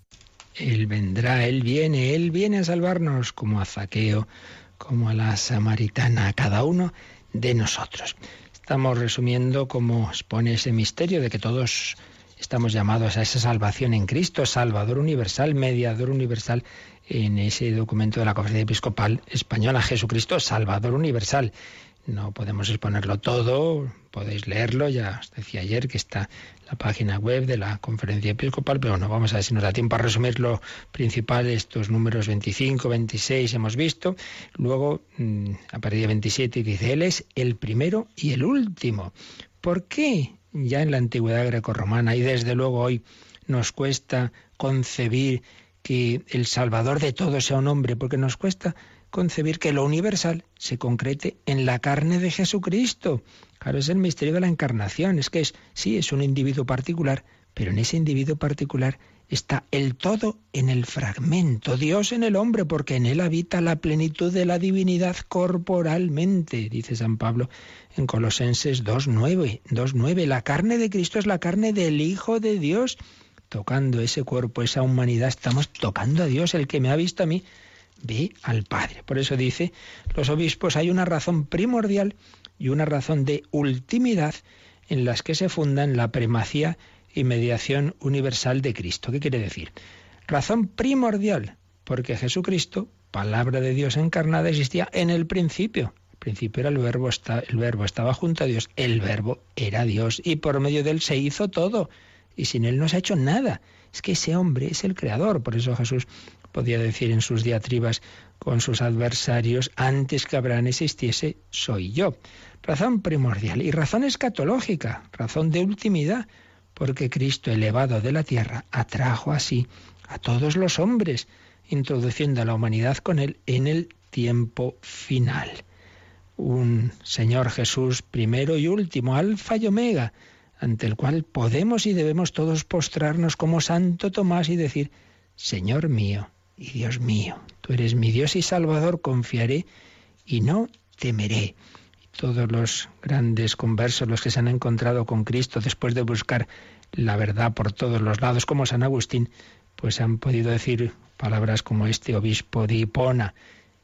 Él vendrá, Él viene, Él viene a salvarnos como a Zaqueo, como a la samaritana, a cada uno de nosotros. Estamos resumiendo cómo expone ese misterio de que todos estamos llamados a esa salvación en Cristo, Salvador universal, mediador universal, en ese documento de la Conferencia Episcopal Española, Jesucristo, Salvador universal. No podemos exponerlo todo, podéis leerlo, ya os decía ayer que está la página web de la conferencia episcopal, pero bueno, vamos a ver si nos da tiempo a resumir lo principal, estos números 25, 26 hemos visto, luego mm, a partir de 27 dice, Él es el primero y el último. ¿Por qué ya en la antigüedad grecorromana y desde luego hoy nos cuesta concebir que el Salvador de todos sea un hombre? Porque nos cuesta concebir que lo universal se concrete en la carne de Jesucristo. Claro, es el misterio de la encarnación. Es que es, sí, es un individuo particular, pero en ese individuo particular está el todo en el fragmento, Dios en el hombre, porque en él habita la plenitud de la divinidad corporalmente, dice San Pablo en Colosenses 2.9. 2.9. La carne de Cristo es la carne del Hijo de Dios. Tocando ese cuerpo, esa humanidad, estamos tocando a Dios, el que me ha visto a mí ve al Padre. Por eso dice los obispos, hay una razón primordial y una razón de ultimidad en las que se fundan la primacía y mediación universal de Cristo. ¿Qué quiere decir? Razón primordial, porque Jesucristo, palabra de Dios encarnada, existía en el principio. El principio era el verbo, el verbo estaba junto a Dios, el verbo era Dios y por medio de él se hizo todo y sin él no se ha hecho nada. Es que ese hombre es el creador, por eso Jesús podía decir en sus diatribas con sus adversarios, antes que Abraham existiese, soy yo. Razón primordial y razón escatológica, razón de ultimidad, porque Cristo elevado de la tierra atrajo así a todos los hombres, introduciendo a la humanidad con él en el tiempo final. Un Señor Jesús primero y último, alfa y omega, ante el cual podemos y debemos todos postrarnos como Santo Tomás y decir, Señor mío y Dios mío, tú eres mi Dios y Salvador, confiaré y no temeré. Y todos los grandes conversos, los que se han encontrado con Cristo después de buscar la verdad por todos los lados, como San Agustín, pues han podido decir palabras como este obispo de Hipona.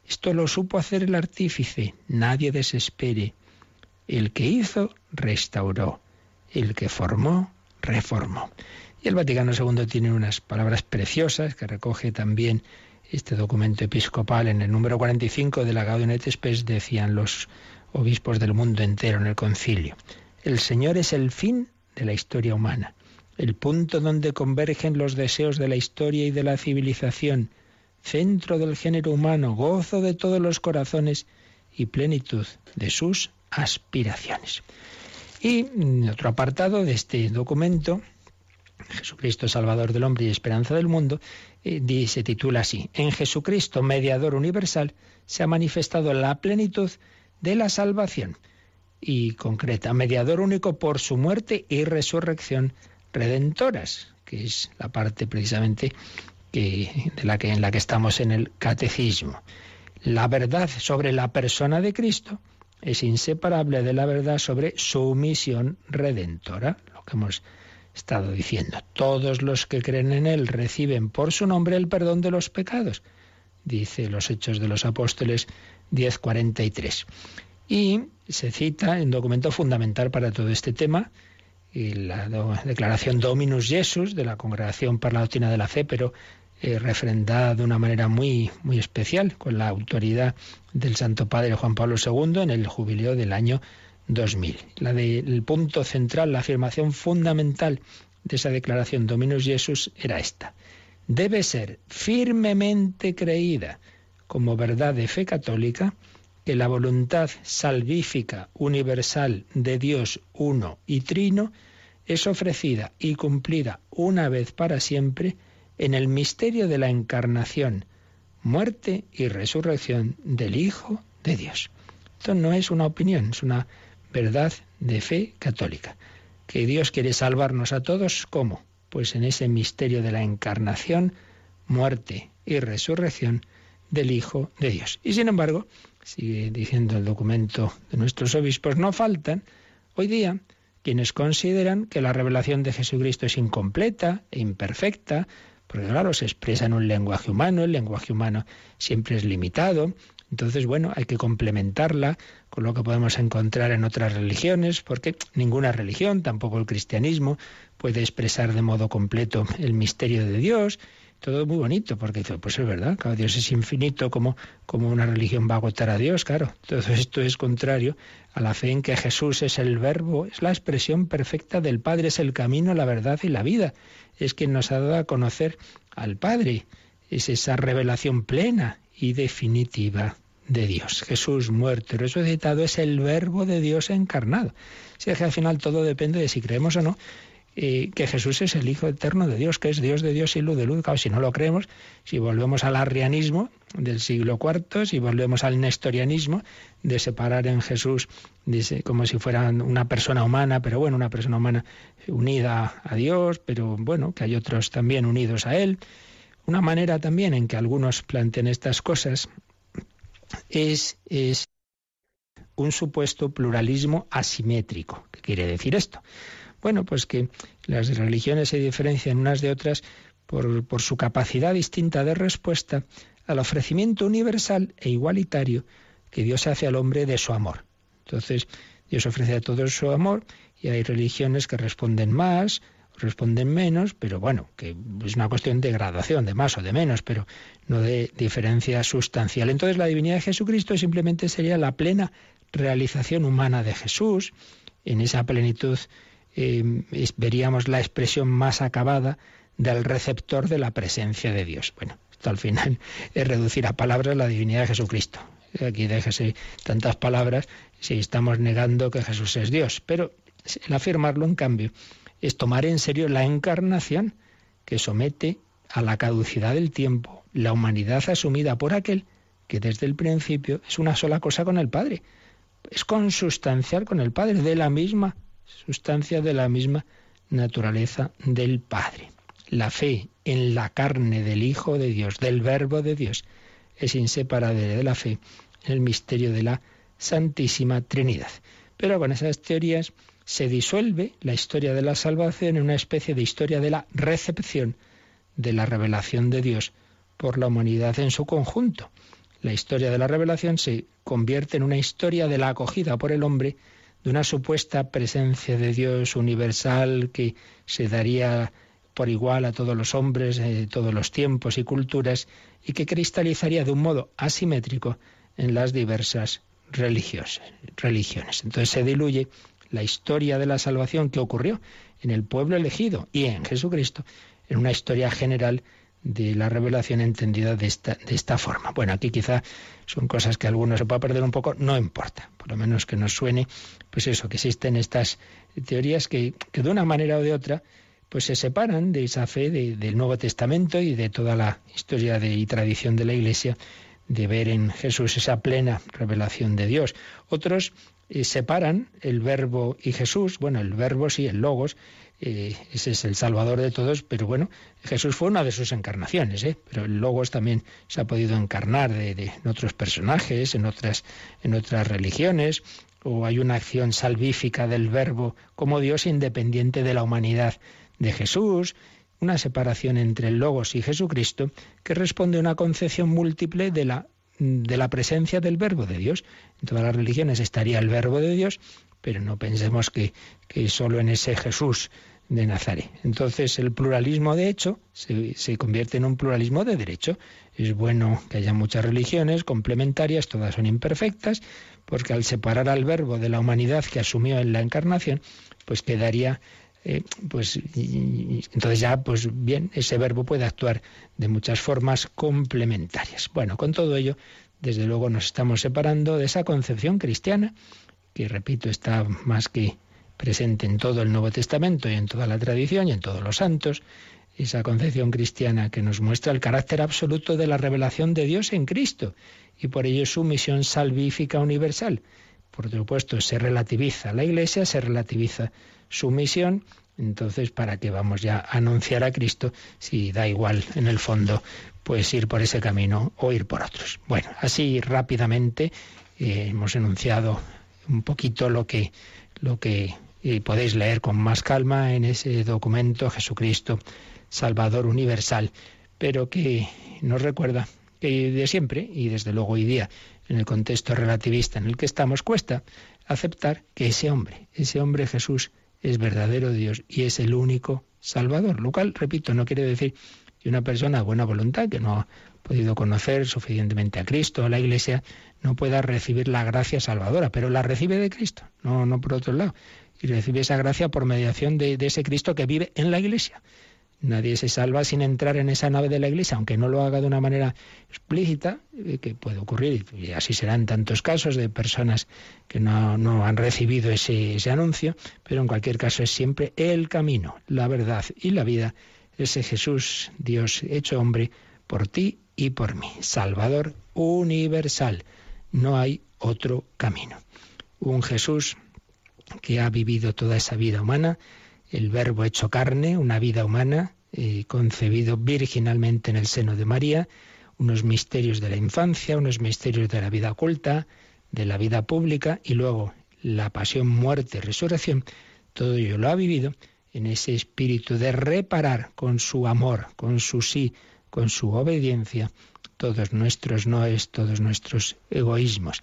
Esto lo supo hacer el artífice, nadie desespere. El que hizo, restauró. El que formó, reformó. Y el Vaticano II tiene unas palabras preciosas que recoge también este documento episcopal. En el número 45 de la Gaudium Spes decían los obispos del mundo entero en el concilio. El Señor es el fin de la historia humana, el punto donde convergen los deseos de la historia y de la civilización, centro del género humano, gozo de todos los corazones y plenitud de sus aspiraciones. Y otro apartado de este documento, Jesucristo Salvador del hombre y esperanza del mundo, eh, se titula así, En Jesucristo, mediador universal, se ha manifestado la plenitud de la salvación y concreta, mediador único por su muerte y resurrección redentoras, que es la parte precisamente que, de la que, en la que estamos en el catecismo. La verdad sobre la persona de Cristo es inseparable de la verdad sobre su misión redentora, lo que hemos estado diciendo. Todos los que creen en Él reciben por su nombre el perdón de los pecados, dice los Hechos de los Apóstoles 10:43. Y se cita en documento fundamental para todo este tema, y la declaración Dominus Jesus de la Congregación para la Doctrina de la Fe, pero eh, refrendada de una manera muy, muy especial, con la autoridad del Santo Padre Juan Pablo II en el jubileo del año 2000. La del punto central, la afirmación fundamental de esa declaración Dominus Jesus era esta. Debe ser firmemente creída como verdad de fe católica que la voluntad salvífica universal de Dios uno y trino es ofrecida y cumplida una vez para siempre en el misterio de la encarnación, muerte y resurrección del Hijo de Dios. Esto no es una opinión, es una verdad de fe católica. Que Dios quiere salvarnos a todos, ¿cómo? Pues en ese misterio de la encarnación, muerte y resurrección del Hijo de Dios. Y sin embargo, sigue diciendo el documento de nuestros obispos, no faltan hoy día quienes consideran que la revelación de Jesucristo es incompleta e imperfecta, porque claro, se expresa en un lenguaje humano, el lenguaje humano siempre es limitado, entonces, bueno, hay que complementarla con lo que podemos encontrar en otras religiones, porque ninguna religión, tampoco el cristianismo, puede expresar de modo completo el misterio de Dios. Todo muy bonito, porque pues es verdad, claro, Dios es infinito, como, como una religión va a agotar a Dios, claro. Todo esto es contrario a la fe en que Jesús es el verbo, es la expresión perfecta del Padre, es el camino, la verdad y la vida. Es quien nos ha dado a conocer al Padre. Es esa revelación plena y definitiva de Dios. Jesús muerto y resucitado es el verbo de Dios encarnado. Si es que al final todo depende de si creemos o no eh, que Jesús es el Hijo eterno de Dios, que es Dios de Dios y luz de luz. si no lo creemos, si volvemos al arrianismo del siglo IV, si volvemos al nestorianismo de separar en Jesús como si fuera una persona humana, pero bueno, una persona humana unida a Dios, pero bueno, que hay otros también unidos a Él. Una manera también en que algunos plantean estas cosas es, es un supuesto pluralismo asimétrico. ¿Qué quiere decir esto? Bueno, pues que las religiones se diferencian unas de otras por, por, su capacidad distinta de respuesta al ofrecimiento universal e igualitario que Dios hace al hombre de su amor. Entonces, Dios ofrece a todos su amor y hay religiones que responden más, responden menos, pero bueno, que es una cuestión de gradación, de más o de menos, pero no de diferencia sustancial. Entonces la divinidad de Jesucristo simplemente sería la plena realización humana de Jesús. En esa plenitud eh, veríamos la expresión más acabada del receptor de la presencia de Dios. Bueno, esto al final *laughs* es reducir a palabras la divinidad de Jesucristo. Aquí déjese tantas palabras si estamos negando que Jesús es Dios. Pero el afirmarlo, en cambio, es tomar en serio la encarnación que somete a la caducidad del tiempo la humanidad asumida por aquel que desde el principio es una sola cosa con el Padre. Es consustancial con el Padre, de la misma sustancia, de la misma naturaleza del Padre. La fe en la carne del Hijo de Dios, del Verbo de Dios, es inseparable de la fe en el misterio de la Santísima Trinidad. Pero con esas teorías se disuelve la historia de la salvación en una especie de historia de la recepción de la revelación de Dios por la humanidad en su conjunto. La historia de la revelación se convierte en una historia de la acogida por el hombre de una supuesta presencia de Dios universal que se daría por igual a todos los hombres de todos los tiempos y culturas y que cristalizaría de un modo asimétrico en las diversas religiones. Entonces se diluye la historia de la salvación que ocurrió en el pueblo elegido y en Jesucristo, en una historia general de la revelación entendida de esta, de esta forma. Bueno, aquí quizá son cosas que algunos se pueda perder un poco, no importa, por lo menos que nos suene, pues eso, que existen estas teorías que, que de una manera o de otra pues se separan de esa fe del Nuevo Testamento y de toda la historia de, y tradición de la Iglesia de ver en Jesús esa plena revelación de Dios. Otros eh, separan el verbo y Jesús. Bueno, el verbo sí, el logos, eh, ese es el salvador de todos, pero bueno, Jesús fue una de sus encarnaciones, ¿eh? pero el logos también se ha podido encarnar de, en otros personajes, en otras, en otras religiones, o hay una acción salvífica del verbo como Dios independiente de la humanidad de Jesús, una separación entre el logos y Jesucristo que responde a una concepción múltiple de la de la presencia del verbo de Dios. En todas las religiones estaría el verbo de Dios, pero no pensemos que, que solo en ese Jesús de Nazaret. Entonces el pluralismo de hecho se, se, convierte en un pluralismo de derecho. Es bueno que haya muchas religiones complementarias, todas son imperfectas, porque al separar al verbo de la humanidad que asumió en la encarnación, pues quedaría eh, pues entonces ya pues bien ese verbo puede actuar de muchas formas complementarias. Bueno, con todo ello, desde luego nos estamos separando de esa concepción cristiana que repito está más que presente en todo el Nuevo Testamento y en toda la tradición y en todos los santos, esa concepción cristiana que nos muestra el carácter absoluto de la revelación de Dios en Cristo y por ello su misión salvífica universal. Por supuesto, se relativiza la Iglesia, se relativiza su misión, entonces, ¿para qué vamos ya a anunciar a Cristo si da igual en el fondo pues ir por ese camino o ir por otros? Bueno, así rápidamente eh, hemos enunciado un poquito lo que, lo que y podéis leer con más calma en ese documento Jesucristo, Salvador Universal, pero que nos recuerda que de siempre, y desde luego hoy día, en el contexto relativista en el que estamos, cuesta aceptar que ese hombre, ese hombre Jesús, es verdadero Dios y es el único Salvador, lo cual, repito, no quiere decir que una persona de buena voluntad que no ha podido conocer suficientemente a Cristo, a la Iglesia, no pueda recibir la gracia salvadora, pero la recibe de Cristo, no, no por otro lado y recibe esa gracia por mediación de, ese Cristo que vive en la Iglesia. Nadie se salva sin entrar en esa nave de la Iglesia, aunque no lo haga de una manera explícita, eh, que puede ocurrir, y así serán tantos casos de personas que no, no han recibido ese, ese anuncio, pero en cualquier caso es siempre el camino, la verdad y la vida, ese Jesús, Dios hecho hombre, por ti y por mí, Salvador universal. No hay otro camino. Un Jesús que ha vivido toda esa vida humana, el verbo hecho carne, una vida humana, eh, concebido virginalmente en el seno de María, unos misterios de la infancia, unos misterios de la vida oculta, de la vida pública y luego la pasión, muerte, resurrección, todo ello lo ha vivido en ese espíritu de reparar con su amor, con su sí, con su obediencia, todos nuestros noes, todos nuestros egoísmos.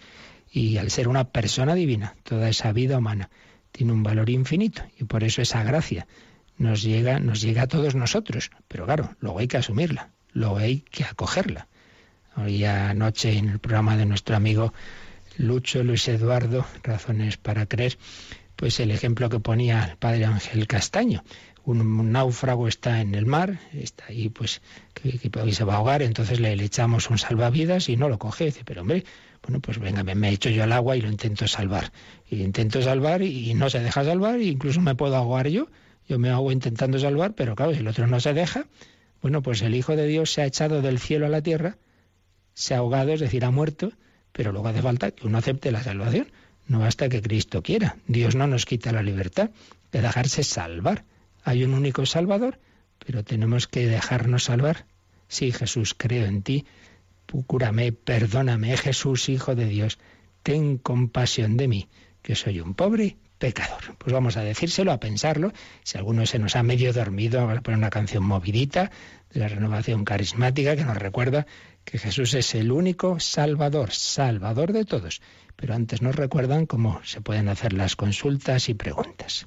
Y al ser una persona divina, toda esa vida humana tiene un valor infinito y por eso esa gracia nos llega, nos llega a todos nosotros. Pero claro, luego hay que asumirla, luego hay que acogerla. Hoy anoche en el programa de nuestro amigo Lucho Luis Eduardo, Razones para Creer, pues el ejemplo que ponía el padre Ángel Castaño. Un, náufrago está en el mar, está ahí pues que, se va a ahogar, entonces le, echamos un salvavidas y no lo coge. Dice, pero hombre, bueno, pues venga, me, me echo yo al agua y lo intento salvar. Y intento salvar y, no se deja salvar, e incluso me puedo ahogar yo. Yo me hago intentando salvar, pero claro, si el otro no se deja, bueno, pues el Hijo de Dios se ha echado del cielo a la tierra, se ha ahogado, es decir, ha muerto, pero luego hace falta que uno acepte la salvación. No basta que Cristo quiera. Dios no nos quita la libertad de dejarse salvar. Hay un único Salvador, pero tenemos que dejarnos salvar. Sí, Jesús, creo en ti cúrame, perdóname, Jesús, Hijo de Dios, ten compasión de mí, que soy un pobre pecador. Pues vamos a decírselo, a pensarlo. Si alguno se nos ha medio dormido, vamos a poner una canción movidita de la renovación carismática que nos recuerda que Jesús es el único Salvador, Salvador de todos. Pero antes nos recuerdan cómo se pueden hacer las consultas y preguntas.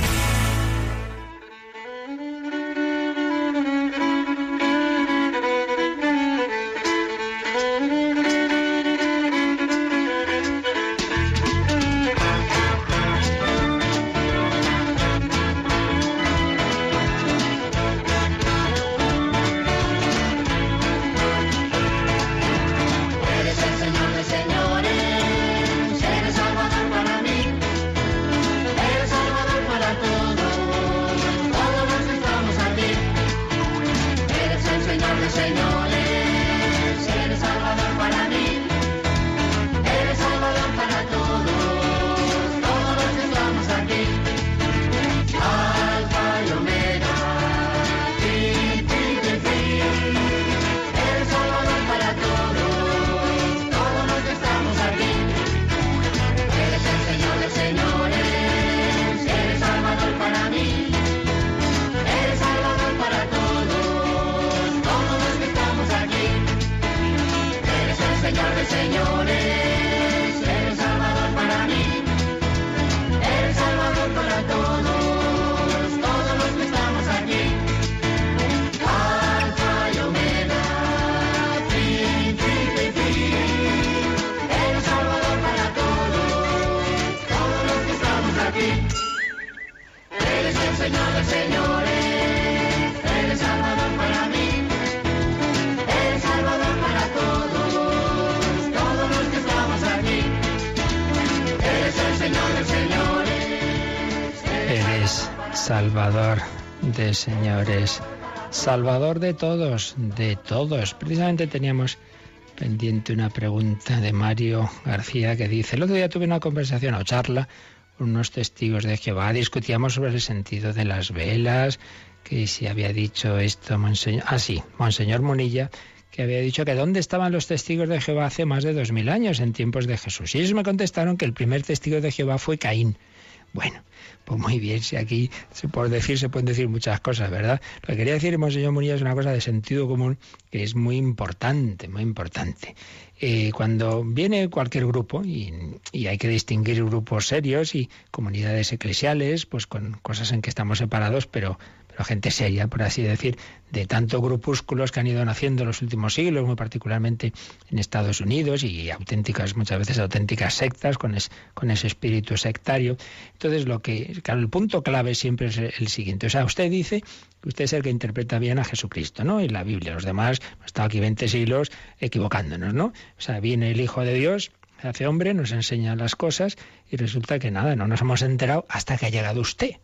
señores, Salvador de todos, de todos. Precisamente teníamos pendiente una pregunta de Mario García que dice, el otro día tuve una conversación o charla con unos testigos de Jehová, discutíamos sobre el sentido de las velas, que si había dicho esto Monseñor, ah sí, Monseñor Munilla, que había dicho que dónde estaban los testigos de Jehová hace más de dos mil años, en tiempos de Jesús. Y ellos me contestaron que el primer testigo de Jehová fue Caín. Bueno, pues muy bien, si aquí por decir se pueden decir muchas cosas, ¿verdad? Lo que quería decir, Monseñor Munilla, es una cosa de sentido común que es muy importante, muy importante. Eh, cuando viene cualquier grupo, y, y hay que distinguir grupos serios y comunidades eclesiales, pues con cosas en que estamos separados, pero, pero gente seria, por así decir, de tantos grupúsculos que han ido naciendo en los últimos siglos, muy particularmente en Estados Unidos, y auténticas, muchas veces auténticas sectas con, es- con ese espíritu sectario. Entonces, lo que, claro, el punto clave siempre es el siguiente. O sea, usted dice que usted es el que interpreta bien a Jesucristo, ¿no? Y la Biblia. Los demás hemos estado aquí 20 siglos equivocándonos, ¿no? O sea, viene el Hijo de Dios, hace hombre, nos enseña las cosas y resulta que nada, no nos hemos enterado hasta que ha llegado usted.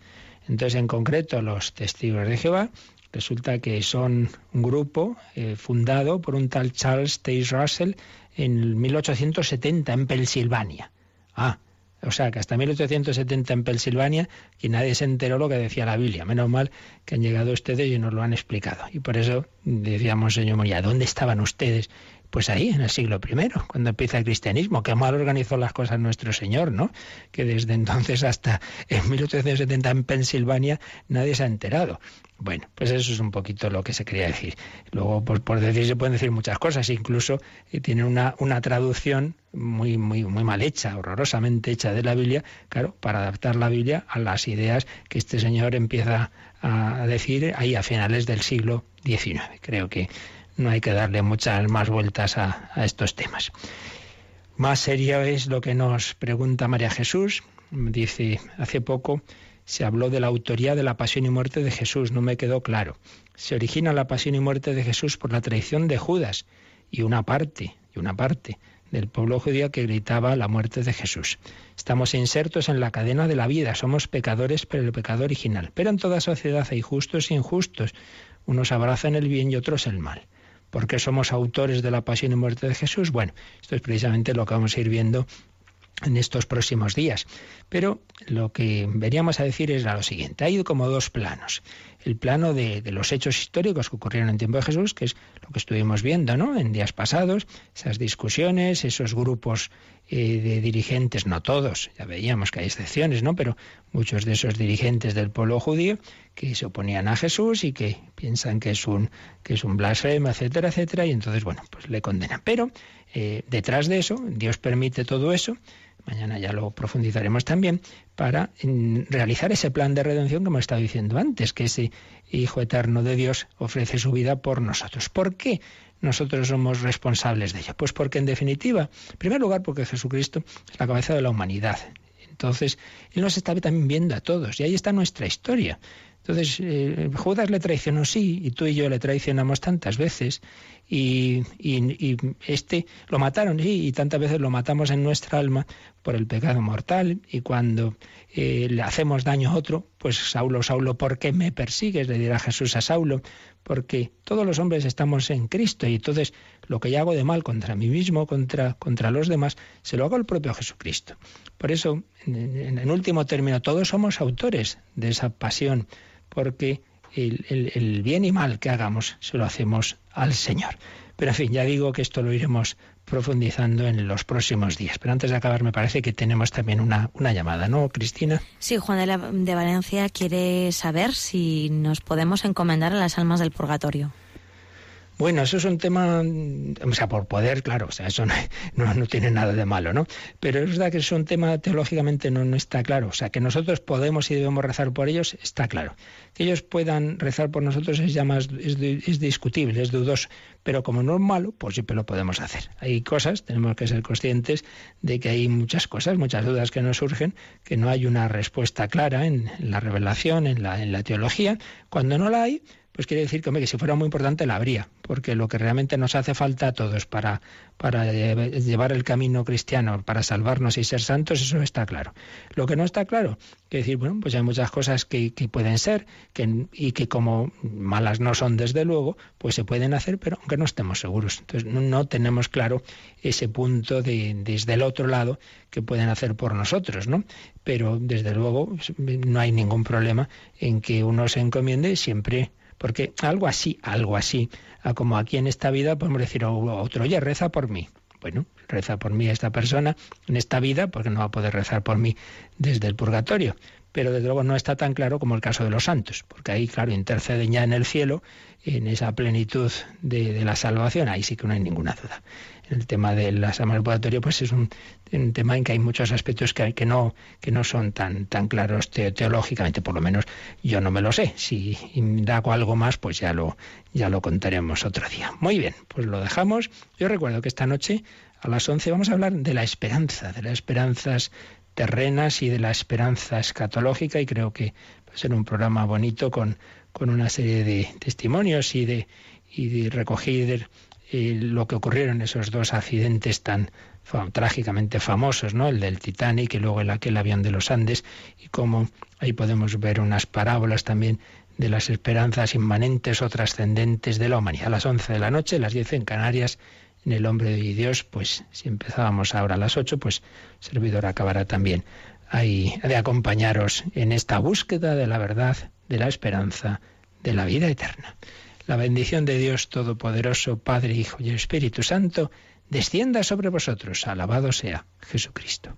Entonces, en concreto, los testigos de Jehová resulta que son un grupo eh, fundado por un tal Charles Taze Russell en 1870 en Pensilvania. Ah, o sea, que hasta 1870 en Pensilvania y nadie se enteró lo que decía la Biblia. Menos mal que han llegado ustedes y nos lo han explicado. Y por eso decíamos, señor Moría, ¿dónde estaban ustedes? Pues ahí, en el siglo I, cuando empieza el cristianismo. Qué mal organizó las cosas nuestro Señor, ¿no? Que desde entonces hasta en 1870 en Pensilvania nadie se ha enterado. Bueno, pues eso es un poquito lo que se quería decir. Luego, por decir, se pueden decir muchas cosas, incluso eh, tiene una, una traducción muy, muy, muy mal hecha, horrorosamente hecha de la Biblia, claro, para adaptar la Biblia a las ideas que este señor empieza a decir ahí a finales del siglo XIX. Creo que no hay que darle muchas más vueltas a, estos temas. Más serio es lo que nos pregunta María Jesús. Dice, hace poco se habló de la autoría de la pasión y muerte de Jesús, no me quedó claro. Se origina la pasión y muerte de Jesús por la traición de Judas y una parte, y una parte del pueblo judío que gritaba la muerte de Jesús. Estamos insertos en la cadena de la vida, somos pecadores por el pecado original. Pero en toda sociedad hay justos e injustos. Unos abrazan el bien y otros el mal. ¿Por qué somos autores de la pasión y muerte de Jesús? Bueno, esto es precisamente lo que vamos a ir viendo en estos próximos días. Pero lo que veníamos a decir es lo siguiente. Hay como dos planos. El plano de, de, los hechos históricos que ocurrieron en tiempo de Jesús, que es lo que estuvimos viendo ¿no? en días pasados, esas discusiones, esos grupos eh, de dirigentes, no todos, ya veíamos que hay excepciones, ¿no? pero muchos de esos dirigentes del pueblo judío que se oponían a Jesús y que piensan que es un, que es un blasfemo, etcétera, etcétera, y entonces, bueno, pues le condenan. Pero eh, detrás de eso, Dios permite todo eso, mañana ya lo profundizaremos también, para mm, realizar ese plan de redención que hemos estado diciendo antes, que ese Hijo Eterno de Dios ofrece su vida por nosotros. ¿Por qué nosotros somos responsables de ello? Pues porque en definitiva, en primer lugar, porque Jesucristo es la cabeza de la humanidad. Entonces, Él nos está también viendo a todos y ahí está nuestra historia. Entonces, eh, Judas le traicionó, sí, y tú y yo le traicionamos tantas veces, y, y, y, este lo mataron, y tantas veces lo matamos en nuestra alma por el pecado mortal, y cuando eh, le hacemos daño a otro, pues Saulo, Saulo, ¿por qué me persigues? Le dirá Jesús a Saulo, porque todos los hombres estamos en Cristo, y entonces lo que yo hago de mal contra mí mismo, contra, contra los demás, se lo hago al propio Jesucristo. Por eso, en, en último término, todos somos autores de esa pasión porque el, bien y mal que hagamos se lo hacemos al Señor. Pero en fin, ya digo que esto lo iremos profundizando en los próximos días. Pero antes de acabar, me parece que tenemos también una, una llamada, ¿no, Cristina? Sí, Juan de, la, de Valencia quiere saber si nos podemos encomendar a las almas del purgatorio. Bueno, eso es un tema, o sea, por poder, claro, o sea, eso *laughs* no, tiene nada de malo, ¿no? Pero es verdad que es un tema teológicamente no, no está claro. O sea, que nosotros podemos y debemos rezar por ellos, está claro. Que ellos puedan rezar por nosotros es ya más, es, es discutible, es dudoso. Pero como no es malo, pues siempre lo podemos hacer. Hay cosas, tenemos que ser conscientes de que hay muchas cosas, muchas dudas que nos surgen, que no hay una respuesta clara en la revelación, en la, en la teología. Cuando no la hay, pues quiere decir que, hombre, que si fuera muy importante la habría, porque lo que realmente nos hace falta a todos para, para llevar el camino cristiano, para salvarnos y ser santos, eso está claro. Lo que no está claro, que decir, bueno, pues hay muchas cosas que, pueden ser que, y que como malas no son desde luego, pues se pueden hacer, pero aunque no estemos seguros. Entonces no, tenemos claro ese punto de, desde el otro lado que pueden hacer por nosotros, ¿no? Pero desde luego no hay ningún problema en que uno se encomiende siempre porque algo así, algo así, como aquí en esta vida podemos decir a otro, oye, reza por mí. Bueno, reza por mí esta persona en esta vida, porque no va a poder rezar por mí desde el purgatorio. Pero desde luego no está tan claro como el caso de los santos, porque ahí, claro, interceden ya en el cielo, en esa plenitud de, la salvación, ahí sí que no hay ninguna duda el tema de almas del pues es un, tema en que hay muchos aspectos que, que, no, que no son tan, tan claros teológicamente, por lo menos yo no me lo sé. Si indago algo más, pues ya lo, ya lo contaremos otro día. Muy bien, pues lo dejamos. Yo recuerdo que esta noche a las 11 vamos a hablar de la esperanza, de las esperanzas terrenas y de la esperanza escatológica y creo que va a ser un programa bonito con, con una serie de testimonios y de, y de recoger lo que ocurrieron esos dos accidentes tan trágicamente famosos, ¿no? El del Titanic y luego el aquel avión de los Andes y cómo ahí podemos ver unas parábolas también de las esperanzas inmanentes o trascendentes de la humanidad. A las 11 de la noche, las 10 en Canarias, en el hombre de Dios, pues si empezábamos ahora a las 8, pues servidor acabará también ahí de acompañaros en esta búsqueda de la verdad, de la esperanza, de la vida eterna. La bendición de Dios Todopoderoso, Padre, Hijo y Espíritu Santo, descienda sobre vosotros. Alabado sea Jesucristo.